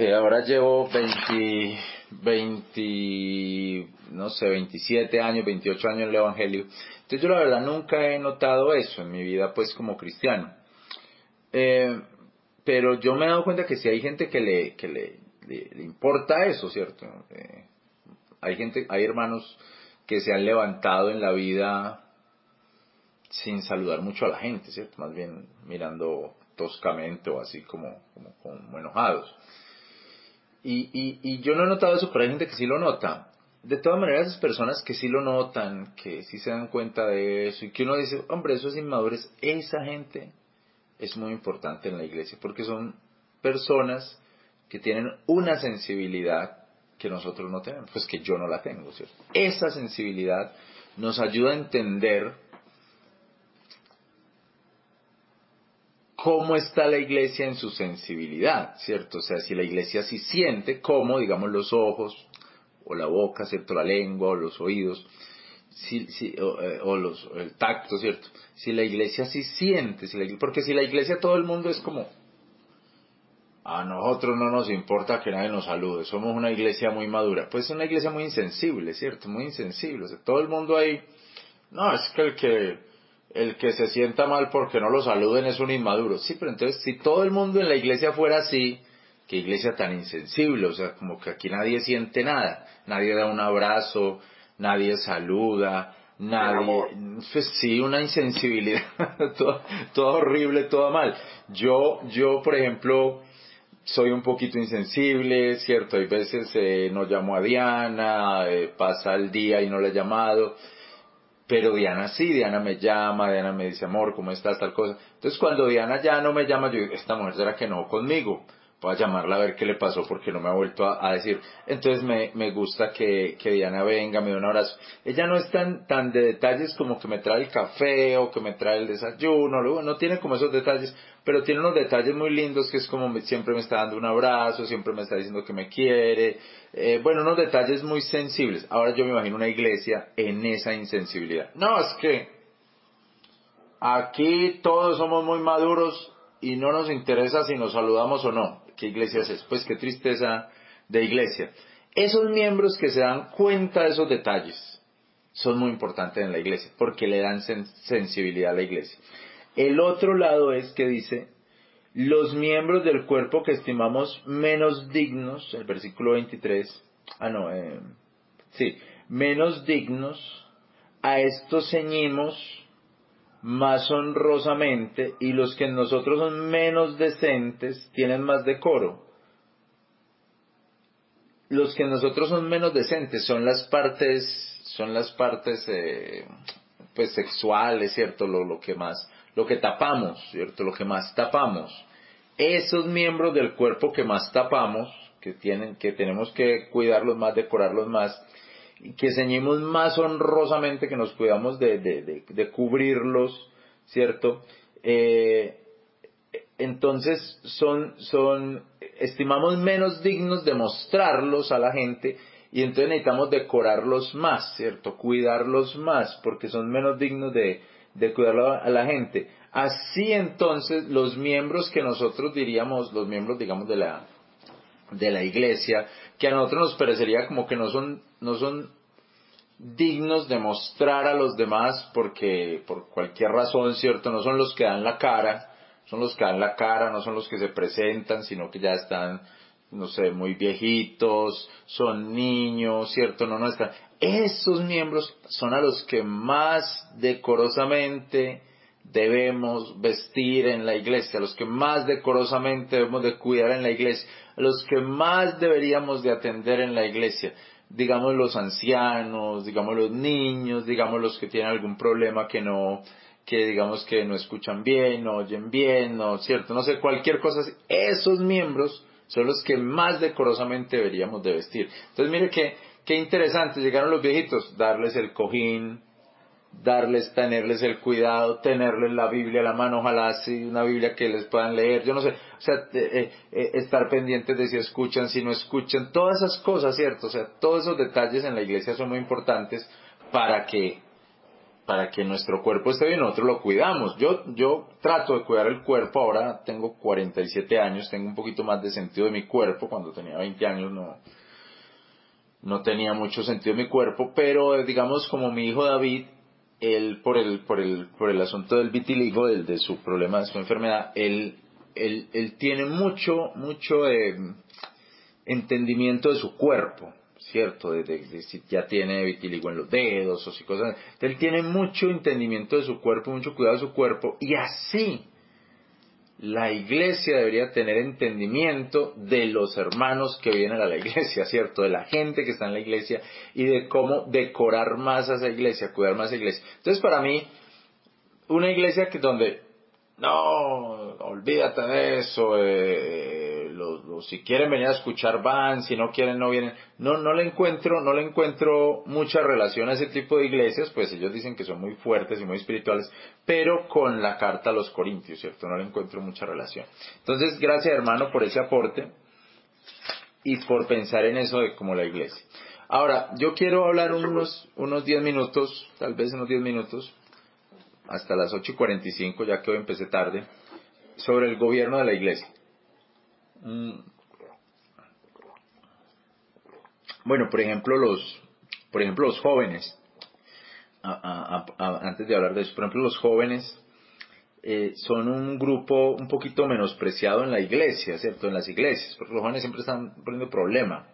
Eh, ahora llevo 20, 20, no sé, 27 años, 28 años en el Evangelio. Entonces yo la verdad nunca he notado eso en mi vida pues como cristiano. Eh, pero yo me he dado cuenta que si hay gente que le, que le, le, importa eso, ¿cierto? Eh, hay gente, hay hermanos que se han levantado en la vida sin saludar mucho a la gente, ¿cierto? Más bien mirando toscamente o así como, como, como enojados. Y, y, yo no he notado eso, pero hay gente que sí lo nota. De todas maneras, esas personas que sí lo notan, que sí se dan cuenta de eso, y que uno dice, hombre, eso es inmadurez, esa gente es muy importante en la iglesia, porque son personas que tienen una sensibilidad que nosotros no tenemos, pues que yo no la tengo, ¿cierto? Esa sensibilidad nos ayuda a entender cómo está la iglesia en su sensibilidad, ¿cierto? O sea, si la iglesia sí siente cómo, digamos, los ojos, o la boca, ¿cierto? La lengua, o los oídos, si, si, o, eh, los, el tacto, ¿cierto? Si la iglesia sí siente, porque si la iglesia todo el mundo es como, a nosotros no nos importa que nadie nos salude, somos una iglesia muy madura. Pues es una iglesia muy insensible, ¿cierto? Muy insensible. O sea, todo el mundo ahí, no, es que el que, el que se sienta mal porque no lo saluden es un inmaduro. Sí, pero entonces si todo el mundo en la iglesia fuera así, qué iglesia tan insensible, o sea, como que aquí nadie siente nada, nadie da un abrazo, nadie saluda, nadie, pues sí, una insensibilidad, todo, todo horrible, todo mal. Yo, yo, por ejemplo, soy un poquito insensible, ¿cierto? Hay veces eh, no llamo a Diana, eh, pasa el día y no le he llamado, pero Diana sí, Diana me llama, Diana me dice, amor, ¿cómo estás? Tal cosa. Entonces cuando Diana ya no me llama, yo digo, esta mujer será que no conmigo voy a llamarla a ver qué le pasó porque no me ha vuelto a, decir. Entonces me, me gusta que, que, Diana venga, me dé un abrazo. Ella no es tan, tan de detalles como que me trae el café o que me trae el desayuno, luego no tiene como esos detalles, pero tiene unos detalles muy lindos que es como siempre me está dando un abrazo, siempre me está diciendo que me quiere. Eh, bueno, unos detalles muy sensibles. Ahora yo me imagino una iglesia en esa insensibilidad. No, es que aquí todos somos muy maduros y no nos interesa si nos saludamos o no. ¿Qué iglesia es? Pues qué tristeza de iglesia. Esos miembros que se dan cuenta de esos detalles son muy importantes en la iglesia porque le dan sensibilidad a la iglesia. El otro lado es que dice, los miembros del cuerpo que estimamos menos dignos, el versículo 23, ah no, eh, sí, menos dignos, a estos ceñimos más honrosamente y los que en nosotros son menos decentes tienen más decoro. Los que en nosotros son menos decentes son las partes, son las partes eh, pues sexuales, ¿cierto? Lo, lo que más, lo que tapamos, ¿cierto? Lo que más tapamos. Esos miembros del cuerpo que más tapamos, que tienen, que tenemos que cuidarlos más, decorarlos más, que ceñimos más honrosamente, que nos cuidamos de, de, de, cubrirlos, ¿cierto? Eh, entonces son, son, estimamos menos dignos de mostrarlos a la gente y entonces necesitamos decorarlos más, ¿cierto? Cuidarlos más porque son menos dignos de, de cuidarlo a la gente. Así entonces los miembros que nosotros diríamos, los miembros digamos de la, de la iglesia, que a nosotros nos parecería como que no son, no son dignos de mostrar a los demás porque por cualquier razón, ¿cierto? No son los que dan la cara, son los que dan la cara, no son los que se presentan, sino que ya están, no sé, muy viejitos, son niños, ¿cierto? No, no están. Esos miembros son a los que más decorosamente debemos vestir en la iglesia, los que más decorosamente debemos de cuidar en la iglesia, los que más deberíamos de atender en la iglesia, digamos los ancianos, digamos los niños, digamos los que tienen algún problema que no, que digamos que no escuchan bien, no oyen bien, no, cierto, no sé, cualquier cosa esos miembros son los que más decorosamente deberíamos de vestir. Entonces mire que, qué interesante, llegaron los viejitos, darles el cojín, darles, tenerles el cuidado, tenerles la Biblia a la mano, ojalá así una Biblia que les puedan leer, yo no sé, o sea, eh, eh, estar pendientes de si escuchan, si no escuchan, todas esas cosas, ¿cierto? O sea, todos esos detalles en la iglesia son muy importantes para que para que nuestro cuerpo esté bien, nosotros lo cuidamos. Yo, yo trato de cuidar el cuerpo, ahora tengo 47 años, tengo un poquito más de sentido de mi cuerpo, cuando tenía 20 años no, no tenía mucho sentido de mi cuerpo, pero digamos como mi hijo David, él por el, por el, por el asunto del vitiligo, del, de su problema, de su enfermedad, él, él, él tiene mucho, mucho eh, entendimiento de su cuerpo. ¿cierto? De, si ya tiene vitiligo en los dedos o si cosas. Él tiene mucho entendimiento de su cuerpo, mucho cuidado de su cuerpo y así la iglesia debería tener entendimiento de los hermanos que vienen a la iglesia, ¿cierto? De la gente que está en la iglesia y de cómo decorar más a esa iglesia, cuidar más a esa iglesia. Entonces, para mí, una iglesia que donde, no, olvídate de eso, eh, si quieren venir a escuchar van, si no quieren no vienen. No, no le encuentro, no le encuentro mucha relación a ese tipo de iglesias, pues ellos dicen que son muy fuertes y muy espirituales, pero con la carta a los Corintios, ¿cierto? No le encuentro mucha relación. Entonces, gracias hermano por ese aporte y por pensar en eso de como la iglesia. Ahora, yo quiero hablar unos, unos 10 minutos, tal vez unos 10 minutos, hasta las 8 y 45, ya que hoy empecé tarde, sobre el gobierno de la iglesia. Mm. Bueno, por ejemplo, los, por ejemplo, los jóvenes, antes de hablar de eso, por ejemplo, los jóvenes eh, son un grupo un poquito menospreciado en la iglesia, ¿cierto? En las iglesias, porque los jóvenes siempre están poniendo problema.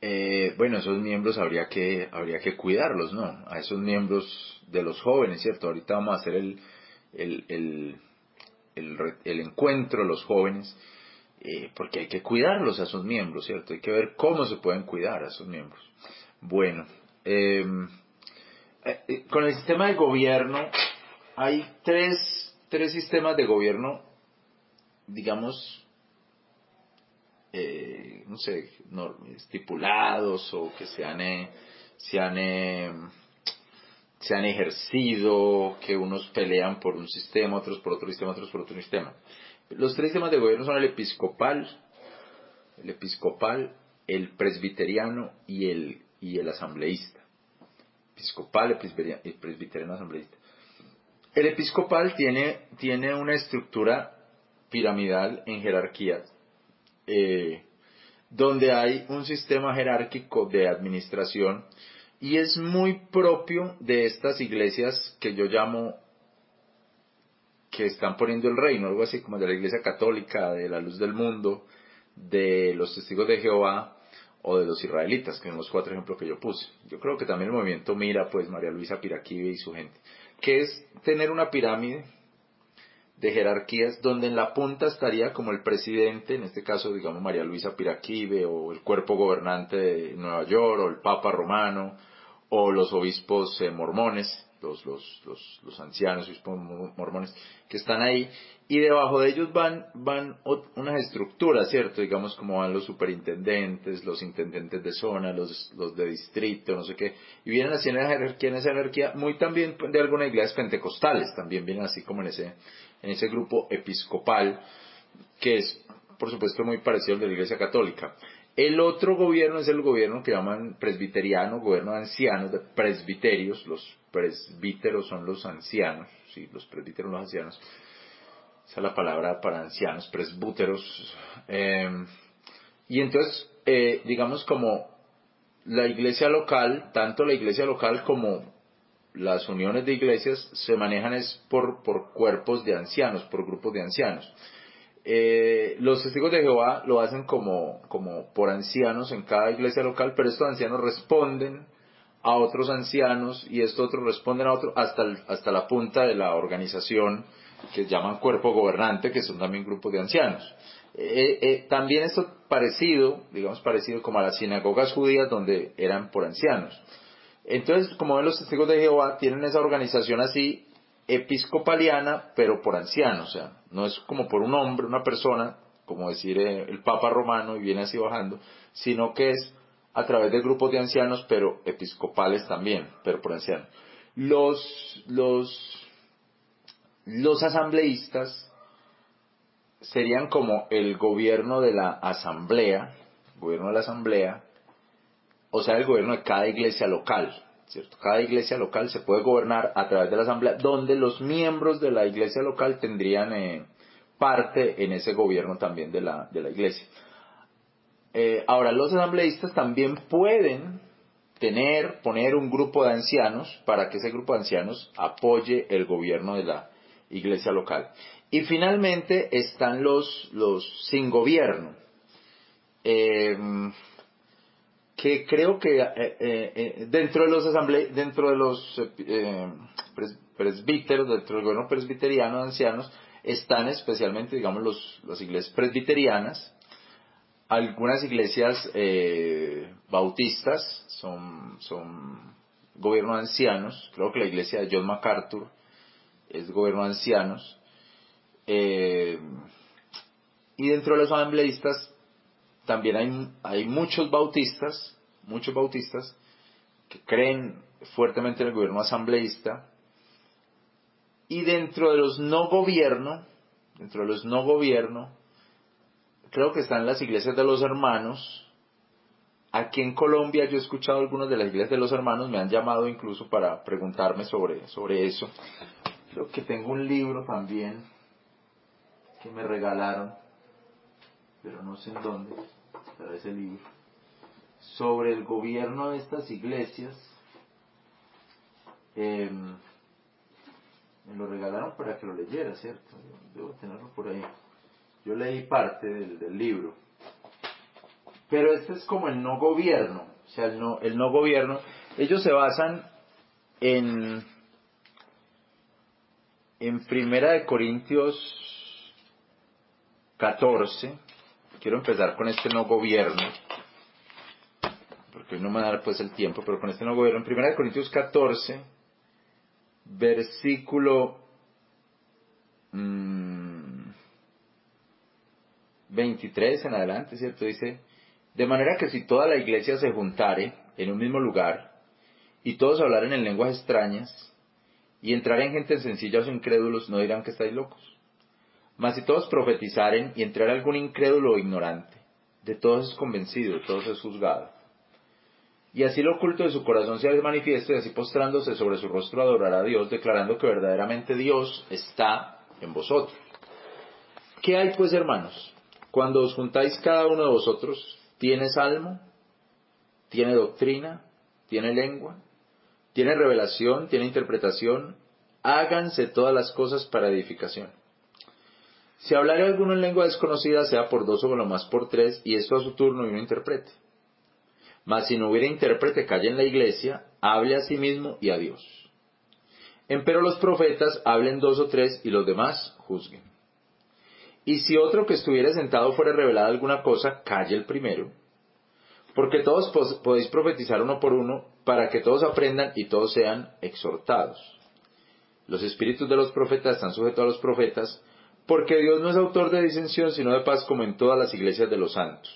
Eh, bueno, esos miembros habría que, habría que cuidarlos, ¿no? A esos miembros de los jóvenes, ¿cierto? Ahorita vamos a hacer el, el, el, el, el encuentro de los jóvenes eh, porque hay que cuidarlos a sus miembros, ¿cierto? Hay que ver cómo se pueden cuidar a sus miembros. Bueno, em, eh, eh, con el sistema de gobierno hay tres, tres sistemas de gobierno, digamos, no sé, estipulados o que se han, se han, em, se han ejercido, que unos pelean por un sistema, otros por otro sistema, otros por otro sistema. Los tres sistemas de gobierno son el episcopal, el episcopal, el presbiteriano y el, y el asambleísta. Episcopal, el presbiteriano, asambleísta. El episcopal tiene, tiene una estructura piramidal en jerarquía, eh, donde hay un sistema jerárquico de administración y es muy propio de estas iglesias que yo llamo que están poniendo el reino, algo así como de la Iglesia Católica, de la Luz del Mundo, de los Testigos de Jehová o de los israelitas, que son los cuatro ejemplos que yo puse. Yo creo que también el movimiento mira, pues, María Luisa Piraquive y su gente, que es tener una pirámide de jerarquías donde en la punta estaría como el presidente, en este caso, digamos, María Luisa Piraquive, o el cuerpo gobernante de Nueva York, o el Papa Romano, o los obispos eh, mormones, los, los, los, los ancianos, mormones, que están ahí, y debajo de ellos van, van unas estructuras, ¿cierto? Digamos como van los superintendentes, los intendentes de zona, los, los de distrito, no sé qué, y vienen así en esa jerarquía, en esa jerarquía, muy también de algunas iglesias pentecostales, también vienen así como en ese, en ese grupo episcopal, que es, por supuesto, muy parecido al de la iglesia católica. El otro gobierno es el gobierno que llaman presbiteriano, gobierno de ancianos, de presbiterios. Los presbíteros son los ancianos, sí, los presbíteros los ancianos. Esa es la palabra para ancianos, presbúteros. Em, y entonces, eh, digamos como la iglesia local, tanto la iglesia local como las uniones de iglesias se manejan es por, por cuerpos de ancianos, por grupos de ancianos. Eh, los testigos de Jehová lo hacen como, como por ancianos en cada iglesia local, pero estos ancianos responden a otros ancianos y estos otros responden a otros hasta, hasta la punta de la organización que llaman cuerpo gobernante, que son también grupos de ancianos. Eh, eh, también esto parecido, digamos parecido como a las sinagogas judías donde eran por ancianos. Entonces, como ven los testigos de Jehová, tienen esa organización así episcopaliana, pero por ancianos, o sea, no es como por un hombre, una persona, como decir eh, el Papa romano y viene así bajando, sino que es a través de grupos de ancianos, pero episcopales también, pero por ancianos. Los, los, los asambleístas serían como el gobierno de la asamblea, gobierno de la asamblea, o sea, el gobierno de cada iglesia local, ¿cierto? Cada iglesia local se puede gobernar a través de la asamblea, donde los miembros de la iglesia local tendrían eh, parte en ese gobierno también de la, de la iglesia. Eh, ahora, los asambleístas también pueden tener, poner un grupo de ancianos para que ese grupo de ancianos apoye el gobierno de la iglesia local. Y finalmente están los, los sin gobierno, eh, que creo que eh, eh, dentro de los asamble dentro de los presbíteros, dentro del gobierno presbiteriano de ancianos, están especialmente, digamos, los, las iglesias presbiterianas, algunas iglesias bautistas son, son gobierno de ancianos, creo que la iglesia de John MacArthur es gobierno de ancianos, eh, y dentro de los asambleístas también hay, hay muchos bautistas, muchos bautistas que creen fuertemente en el gobierno asambleísta. Y dentro de los no gobierno, dentro de los no gobierno, creo que están las iglesias de los hermanos. Aquí en Colombia yo he escuchado algunas de las iglesias de los hermanos, me han llamado incluso para preguntarme sobre, sobre eso. Creo que tengo un libro también que me regalaron, pero no sé en dónde está ese libro, sobre el gobierno de estas iglesias. Em, me lo regalaron para que lo leyera, ¿cierto? Debo tenerlo por ahí. Yo leí parte del, libro. Pero este es como el no gobierno, o sea, el no, el no gobierno. Ellos se basan en, en Primera de Corintios 14, quiero empezar con este no gobierno, porque hoy no me da pues el tiempo, pero con este no gobierno, en 1 Corintios 14, versículo 23 mm, en adelante, ¿cierto? Dice, de manera que si toda la iglesia se juntare en un mismo lugar, y todos hablaren en lenguas extrañas, y entraren gente sencilla o incrédulos, no dirán que estáis locos. Mas si todos profetizaren y entrar algún incrédulo o ignorante, de todos es convencido, de todos es juzgado. Y así lo oculto de su corazón se manifiesta y así postrándose sobre su rostro adorará a Dios, declarando que verdaderamente Dios está en vosotros. ¿Qué hay pues, hermanos? Cuando os juntáis cada uno de vosotros, ¿tiene salmo? ¿Tiene doctrina? ¿Tiene lengua? ¿Tiene revelación? ¿Tiene interpretación? Háganse todas las cosas para edificación. Si hablare alguno en lengua desconocida, sea por dos o lo más por tres, y esto a su turno y uno interprete. Mas si no hubiera intérprete, calle en la iglesia, hable a sí mismo y a Dios. Empero los profetas hablen dos o tres y los demás juzguen. Y si otro que estuviera sentado fuera revelada alguna cosa, calle el primero. Porque todos podéis profetizar uno por uno, para que todos aprendan y todos sean exhortados. Los espíritus de los profetas están sujetos a los profetas, porque Dios no es autor de disensión, sino de paz como en todas las iglesias de los santos.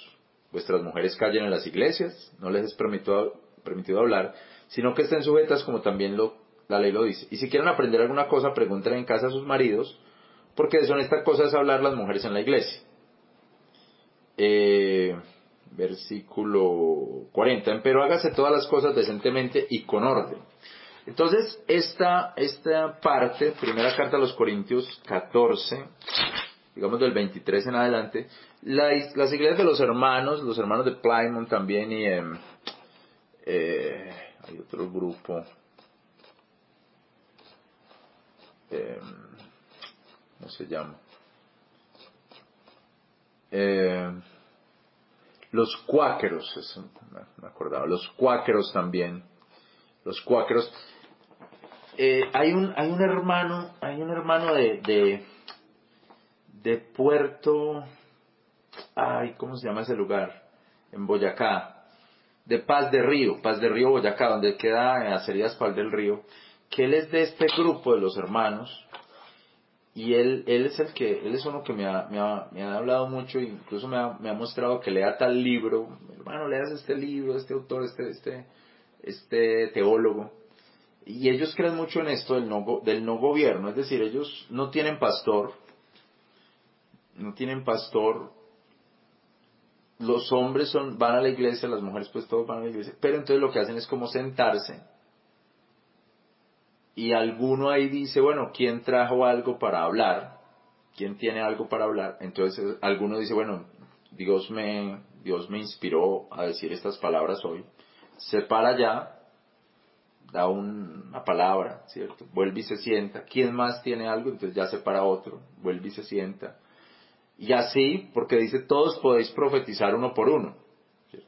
Vuestras mujeres callen en las iglesias, no les es permitido, hablar, sino que estén sujetas como también lo, la ley lo dice. Y si quieren aprender alguna cosa, pregunten en casa a sus maridos, porque son estas cosas hablar las mujeres en la iglesia. Eh, versículo 40. Pero hágase todas las cosas decentemente y con orden entonces, esta, esta parte, primera carta a los Corintios 14, digamos del 23 en adelante, las iglesias de los hermanos, los hermanos de Plymouth también y em, eh, hay otro grupo, eh, ¿cómo se llama? Em, los cuáqueros, me acordaba, los cuáqueros también, los cuáqueros, eh, hay un hay un hermano hay un hermano de, de Puerto ay cómo se llama ese lugar en Boyacá. De Paz de Río Paz de Río Boyacá donde queda Acerías Paz del Río que él es de este grupo de los hermanos y él, él es el que, él es uno que me ha, me ha, me ha hablado mucho, incluso me ha, me ha, mostrado que lea tal libro, hermano, leas este libro, este autor, este, este, este teólogo. Y ellos creen mucho en esto del no, del no gobierno, es decir, ellos no tienen pastor, no tienen pastor, los hombres son, van a la iglesia, las mujeres pues todos van a la iglesia, pero entonces lo que hacen es como sentarse y alguno ahí dice, bueno, ¿quién trajo algo para hablar? ¿Quién tiene algo para hablar? Entonces alguno dice, bueno, Dios me, Dios me inspiró a decir estas palabras hoy. Se para allá, da una palabra, ¿cierto? Vuelve y se sienta. ¿Quién más tiene algo? Entonces ya se para otro, vuelve y se sienta. Y así, porque dice, todos podéis profetizar uno por uno.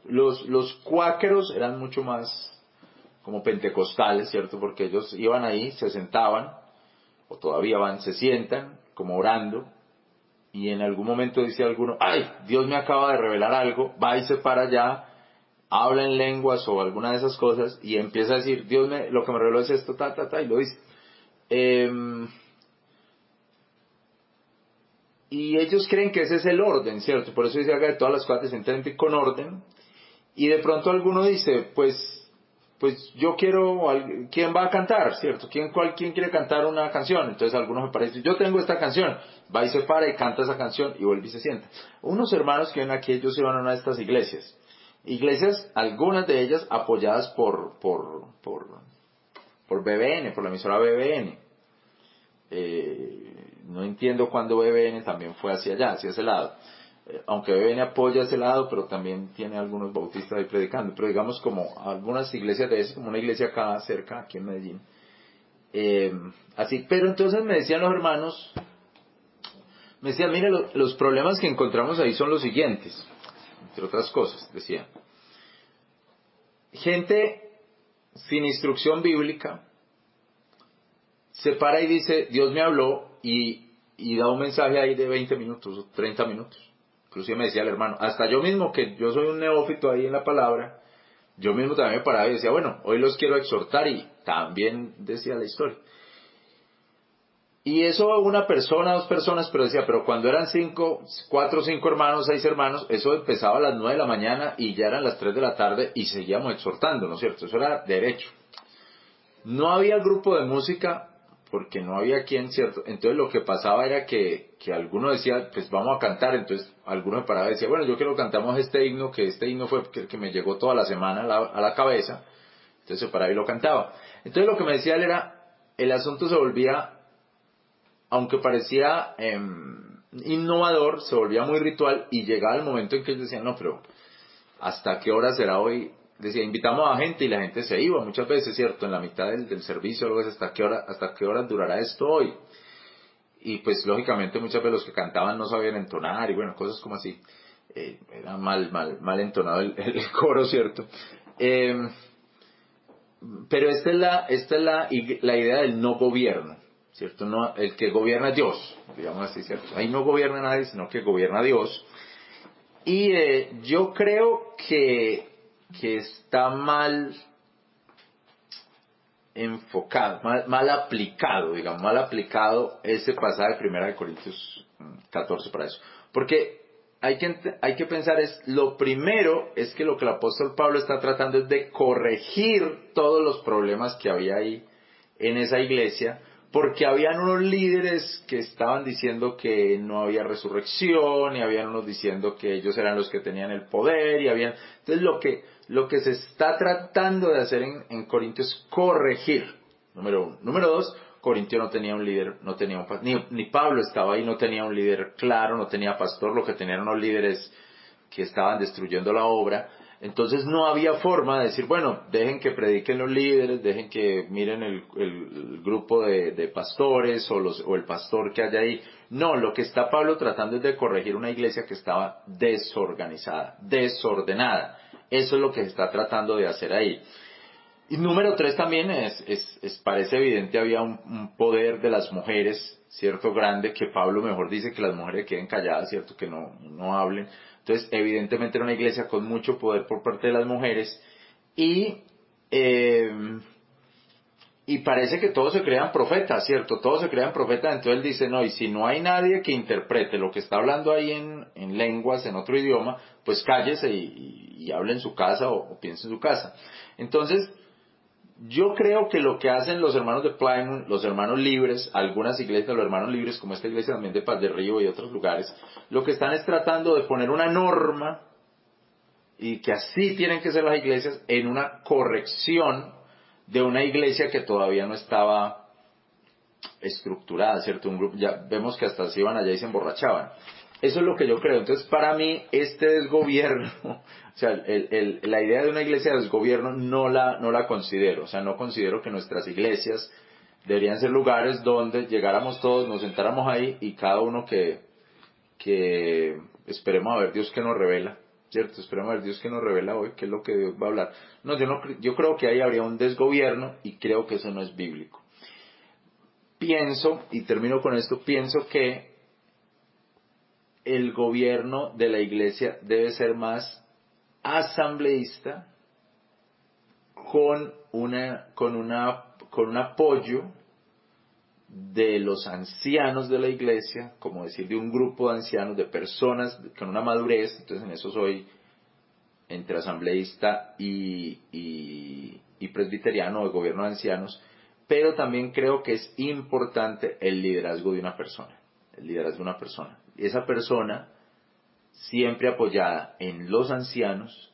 Los, los cuáqueros eran mucho más como pentecostales, ¿cierto? Porque ellos iban ahí, se sentaban, o todavía van, se sientan, como orando, y en algún momento dice alguno, ay, Dios me acaba de revelar algo, va y se para allá, habla en lenguas o alguna de esas cosas, y empieza a decir, Dios me, lo que me reveló es esto, ta, ta, ta, y lo dice. Em, y ellos creen que ese es el orden, ¿cierto? Por eso dice acá que todas las cosas se con orden. Y de pronto alguno dice, pues pues yo quiero, ¿quién va a cantar? ¿Cierto? ¿Quién, cuál, ¿Quién quiere cantar una canción? Entonces algunos me parecen, yo tengo esta canción, va y se para y canta esa canción y vuelve y se sienta. Unos hermanos que ven aquí, ellos iban a una de estas iglesias. Iglesias, algunas de ellas apoyadas por, por, por, por BBN, por la emisora BBN. Eh, no entiendo cuándo BBN también fue hacia allá, hacia ese lado. Eh, aunque BBN apoya ese lado, pero también tiene algunos bautistas ahí predicando. Pero digamos como algunas iglesias de esas, como una iglesia acá cerca, aquí en Medellín. Eh, así, pero entonces me decían los hermanos, me decían, mire, los problemas que encontramos ahí son los siguientes, entre otras cosas, decían. Gente sin instrucción bíblica se para y dice, Dios me habló y, y da un mensaje ahí de 20 minutos o 30 minutos. Inclusive me decía el hermano, hasta yo mismo, que yo soy un neófito ahí en la palabra, yo mismo también me paraba y decía, bueno, hoy los quiero exhortar y también decía la historia. Y eso una persona, dos personas, pero decía, pero cuando eran cinco, cuatro, cinco hermanos, seis hermanos, eso empezaba a las nueve de la mañana y ya eran las tres de la tarde y seguíamos exhortando, ¿no es cierto? Eso era derecho. No había grupo de música porque no había quien, ¿cierto? Entonces lo que pasaba era que, que alguno decía, pues vamos a cantar, entonces alguno me paraba y decía, bueno, yo quiero que cantamos este himno, que este himno fue el que me llegó toda la semana a la, cabeza, entonces se paraba y lo cantaba. Entonces lo que me decía él era, el asunto se volvía, aunque parecía em, innovador, se volvía muy ritual y llegaba el momento en que ellos decían, no, pero ¿hasta qué hora será hoy decía, invitamos a gente y la gente se iba muchas veces, ¿cierto? En la mitad del, del servicio, luego hasta qué hora, hasta qué hora durará esto hoy. Y pues lógicamente muchas veces los que cantaban no sabían entonar y bueno, cosas como así. Eh, era mal, mal, mal entonado el, coro, ¿cierto? Em, pero esta es la, esta es la, la idea del no gobierno, ¿cierto? No, el que gobierna Dios, digamos así, ¿cierto? Ahí no gobierna nadie, sino que gobierna Dios. Y eh, yo creo que que está mal enfocado, mal, aplicado, digamos, mal aplicado ese pasaje de 1 Corintios 14 para eso. Porque hay que, hay que pensar es, lo primero es que lo que el apóstol Pablo está tratando es de corregir todos los problemas que había ahí en esa iglesia, porque habían unos líderes que estaban diciendo que no había resurrección y habían unos diciendo que ellos eran los que tenían el poder y habían entonces lo que lo que se está tratando de hacer en, en Corintio es corregir número uno. Número dos Corintio no tenía un líder no tenía un ni, ni Pablo estaba ahí no tenía un líder claro no tenía pastor lo que tenían unos líderes que estaban destruyendo la obra entonces no había forma de decir, bueno, dejen que prediquen los líderes, dejen que miren el, grupo de, pastores o, los, o el pastor que haya ahí. No, lo que está Pablo tratando es de corregir una iglesia que estaba desorganizada, desordenada. Eso es lo que se está tratando de hacer ahí. Y número tres también es, es, parece evidente, había un, poder de las mujeres, cierto, grande, que Pablo mejor dice que las mujeres queden calladas, cierto, que no, no hablen entonces, evidentemente era una iglesia con mucho poder por parte de las mujeres y, eh, y parece que todos se crean profetas, ¿cierto? Todos se crean profetas, entonces él dice, no, y si no hay nadie que interprete lo que está hablando ahí en, en lenguas, en otro idioma, pues cállese y, y, hable en su casa o piense en su casa. Entonces, yo creo que lo que hacen los hermanos de Plymouth, los hermanos libres, algunas iglesias, los hermanos libres, como esta iglesia también de Paz Río y otros lugares, lo que están es tratando de poner una norma y que así tienen que ser las iglesias en una corrección de una iglesia que todavía no estaba estructurada, ¿cierto? Un grupo, ya vemos que hasta se iban allá y se emborrachaban. Eso es lo que yo creo. Entonces, para mí, este desgobierno, o sea, la idea de una iglesia de desgobierno no la, no la considero. O sea, no considero que nuestras iglesias deberían ser lugares donde llegáramos todos, nos sentáramos ahí y cada uno que, que esperemos a ver Dios que nos revela, ¿cierto? Esperemos a ver Dios que nos revela hoy, qué es lo que Dios va a hablar. No, yo, no, yo creo que ahí habría un desgobierno y creo que eso no es bíblico. Pienso, y termino con esto, pienso que el gobierno de la iglesia debe ser más asambleísta con una con una con un apoyo de los ancianos de la iglesia, como decir, de un grupo de ancianos, de personas con una madurez, entonces en eso soy entre asambleísta y, y, presbiteriano, de gobierno de ancianos, pero también creo que es importante el liderazgo de una persona, el liderazgo de una persona. Esa persona siempre apoyada en los ancianos,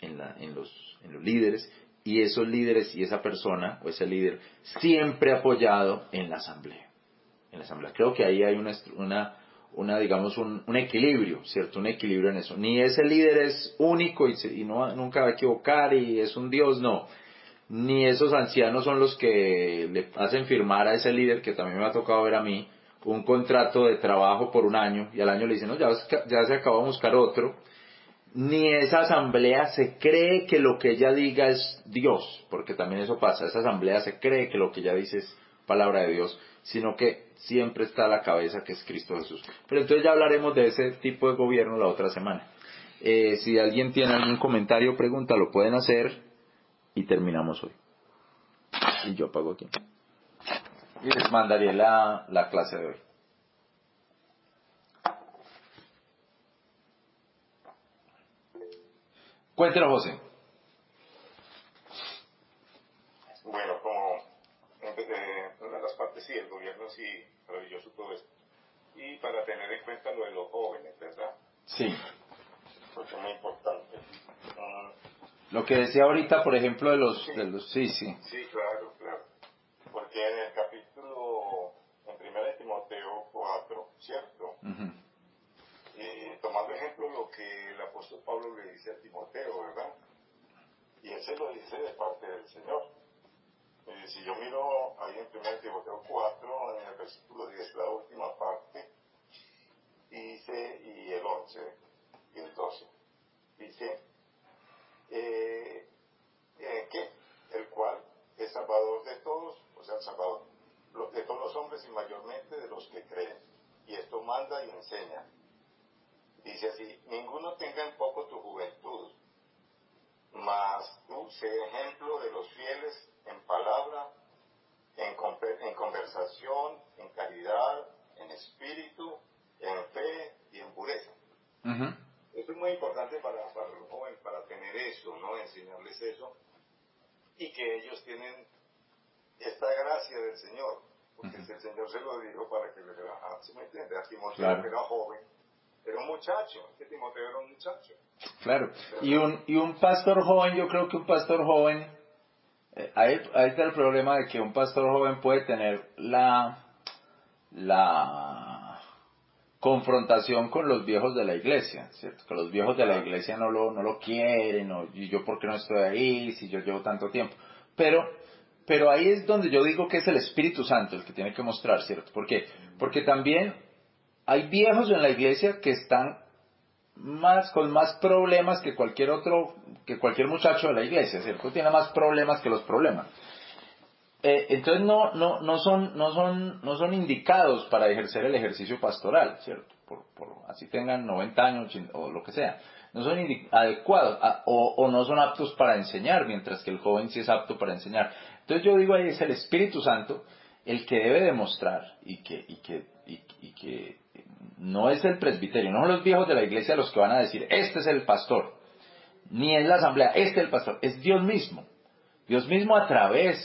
en, la, en, los, en los líderes, y esos líderes y esa persona o ese líder siempre apoyado en la asamblea. En la asamblea. Creo que ahí hay una, una, una digamos, un, un, equilibrio, ¿cierto? Un equilibrio en eso. Ni ese líder es único y, y no, nunca va a equivocar y es un Dios, no. Ni esos ancianos son los que le hacen firmar a ese líder, que también me ha tocado ver a mí, un contrato de trabajo por un año y al año le dicen, no, ya, se acabó de buscar otro ni esa asamblea se cree que lo que ella diga es Dios, porque también eso pasa, esa asamblea se cree que lo que ella dice es palabra de Dios, sino que siempre está a la cabeza que es Cristo Jesús. Pero entonces ya hablaremos de ese tipo de gobierno la otra semana. Eh, si alguien tiene algún comentario o pregunta, lo pueden hacer y terminamos hoy. Y yo pago aquí. Y les mandaré la, la clase de hoy. Cuéntenos, José. Bueno, como eh, una de las partes sí, el gobierno sí, maravilloso todo esto. Y para tener en cuenta lo de los jóvenes, ¿verdad? Sí. Porque es muy importante. lo que decía ahorita, por ejemplo, de los... Sí, de los, sí, sí. Sí, claro. Porque en el capítulo, en 1 Timoteo 4, Y tomando ejemplo lo que el apóstol Pablo le dice a Timoteo, ¿verdad? Y él se lo dice de parte del Señor. Y si yo miro ahí en 1 Timoteo 4, en el versículo 10, la última parte, dice, y el 11 y el 12, dice, eh, ¿en qué? El cual es salvador de todos, o sea, el salvador de todos los hombres y mayormente de los que creen. Y esto manda y enseña Dice así, ninguno tenga en poco tu juventud, mas tú sé ejemplo de los fieles en palabra, en, en conversación, en caridad, en espíritu, en fe y en pureza. Esto es muy importante para, para los jóvenes, para tener eso, ¿no? Enseñarles eso. Y que ellos tienen esta gracia del Señor, porque el Señor se lo dijo para que le a, ¿se me entiende? A Timoteo, que era joven, era un muchacho, que Timoteo era un muchacho. Claro, y un, y un pastor joven, yo creo que un pastor joven, eh, ahí, está el problema de que un pastor joven puede tener la, la confrontación con los viejos de la iglesia, ¿cierto? Que los viejos de la iglesia no lo, no lo quieren, o, y yo por qué no estoy ahí, si yo llevo tanto tiempo. Pero, pero ahí es donde yo digo que es el Espíritu Santo el que tiene que mostrar, ¿cierto? ¿Por qué? Porque también hay viejos en la iglesia que están más con más problemas que cualquier otro, que cualquier muchacho de la iglesia, ¿cierto? Tiene más problemas que los problemas. Eh, entonces no, no, no, son, no, son, no son indicados para ejercer el ejercicio pastoral, ¿cierto? Por, por así tengan 90 años o lo que sea. No son adecuados o, o, no son aptos para enseñar, mientras que el joven sí es apto para enseñar. Entonces yo digo ahí es el Espíritu Santo el que debe demostrar y que, no es el presbiterio, no son los viejos de la iglesia los que van a decir, este es el pastor, ni es la asamblea, este es el pastor, es Dios mismo. Dios mismo a través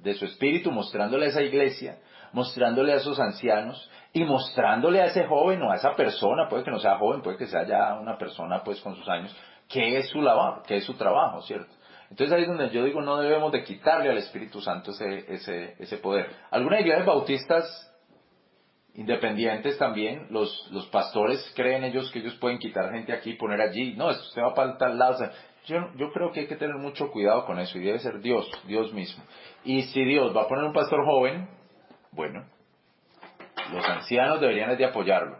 de su espíritu mostrándole a esa iglesia, mostrándole a esos ancianos y mostrándole a ese joven o a esa persona, puede que no sea joven, puede que sea ya una persona pues con sus años, que es su labor, que es su trabajo, ¿cierto? Entonces ahí es donde yo digo, no debemos de quitarle al Espíritu Santo ese, ese, ese poder. Algunas iglesias bautistas independientes también, los, los pastores creen ellos que ellos pueden quitar gente aquí y poner allí. No, usted va para tal lado. Yo, yo creo que hay que tener mucho cuidado con eso y debe ser Dios, Dios mismo. Y si Dios va a poner un pastor joven, bueno, los ancianos deberían de apoyarlo,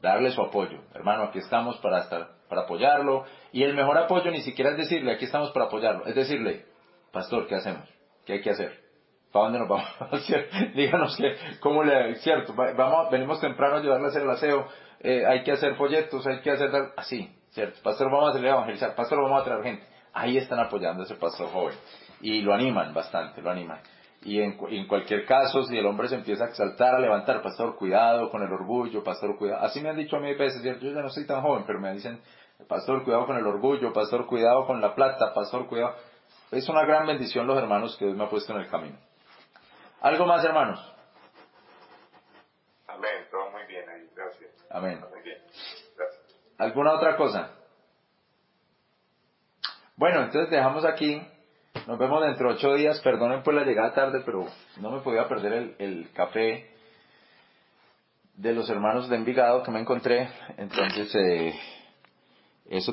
darle su apoyo. Hermano, aquí estamos para estar, para apoyarlo. Y el mejor apoyo ni siquiera es decirle, aquí estamos para apoyarlo, es decirle, pastor, ¿qué hacemos? ¿Qué hay que hacer? ¿Para dónde nos vamos a hacer? Díganos que, ¿cómo le, cierto, vamos, venimos temprano a ayudarle a hacer el aseo, eh, hay que hacer folletos, hay que hacer, así, cierto, pastor, vamos a hacerle evangelizar, pastor, vamos a traer gente. Ahí están apoyando a ese pastor joven. Y lo animan bastante, lo animan. Y en, en, cualquier caso, si el hombre se empieza a exaltar, a levantar, pastor, cuidado con el orgullo, pastor, cuidado. Así me han dicho a mí a veces, yo ya no soy tan joven, pero me dicen, pastor, cuidado con el orgullo, pastor, cuidado con la plata, pastor, cuidado. Es una gran bendición los hermanos que Dios me ha puesto en el camino. ¿Algo más, hermanos? Amén, todo muy bien ahí, gracias. Amén. Muy bien, gracias. ¿Alguna otra cosa? Bueno, entonces dejamos aquí. Nos vemos dentro de ocho días. Perdonen por la llegada tarde, pero no me podía perder el, el café de los hermanos de Envigado que me encontré. Entonces, eh, eso